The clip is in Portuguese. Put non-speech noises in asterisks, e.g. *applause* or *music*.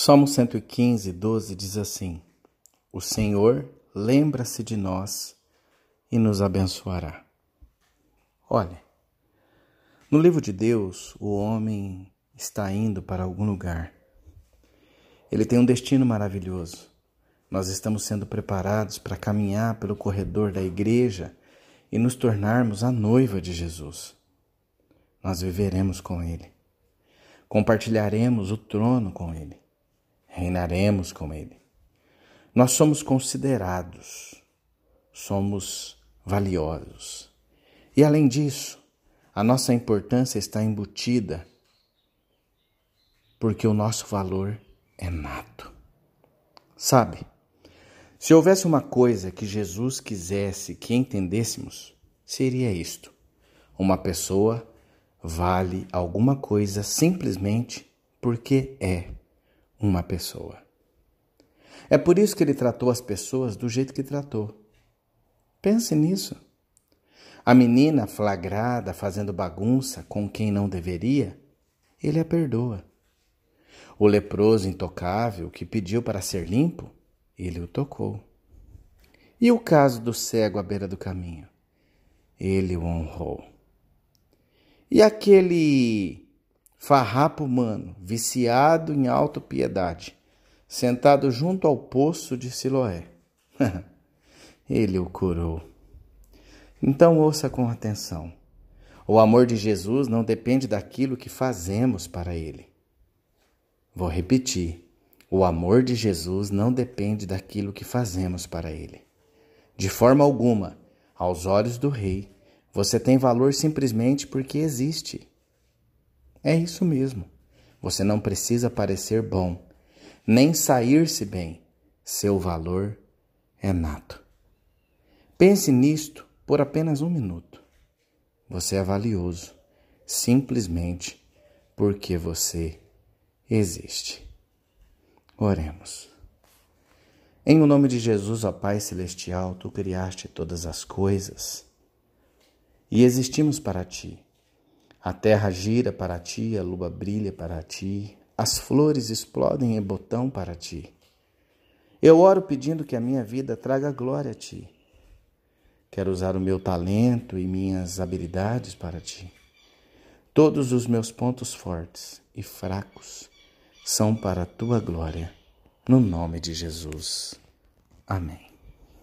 Salmo 115, 12 diz assim: O Senhor lembra-se de nós e nos abençoará. Olha, no livro de Deus, o homem está indo para algum lugar. Ele tem um destino maravilhoso. Nós estamos sendo preparados para caminhar pelo corredor da igreja e nos tornarmos a noiva de Jesus. Nós viveremos com Ele, compartilharemos o trono com Ele, reinaremos com Ele. Nós somos considerados, somos valiosos. E além disso, a nossa importância está embutida porque o nosso valor é nato. Sabe? Se houvesse uma coisa que Jesus quisesse que entendêssemos, seria isto: uma pessoa vale alguma coisa simplesmente porque é uma pessoa. É por isso que ele tratou as pessoas do jeito que tratou. Pense nisso. A menina flagrada fazendo bagunça com quem não deveria, ele a perdoa. O leproso intocável que pediu para ser limpo, ele o tocou. E o caso do cego à beira do caminho? Ele o honrou. E aquele farrapo humano, viciado em autopiedade, sentado junto ao poço de Siloé? *laughs* ele o curou. Então ouça com atenção. O amor de Jesus não depende daquilo que fazemos para ele. Vou repetir. O amor de Jesus não depende daquilo que fazemos para ele. De forma alguma, aos olhos do Rei, você tem valor simplesmente porque existe. É isso mesmo. Você não precisa parecer bom, nem sair-se bem. Seu valor é nato. Pense nisto por apenas um minuto. Você é valioso simplesmente porque você existe. Oremos. Em o nome de Jesus, ó Pai Celestial, tu criaste todas as coisas e existimos para ti. A terra gira para ti, a lua brilha para ti, as flores explodem em botão para ti. Eu oro pedindo que a minha vida traga glória a ti. Quero usar o meu talento e minhas habilidades para ti. Todos os meus pontos fortes e fracos são para a tua glória. No nome de Jesus. Amém.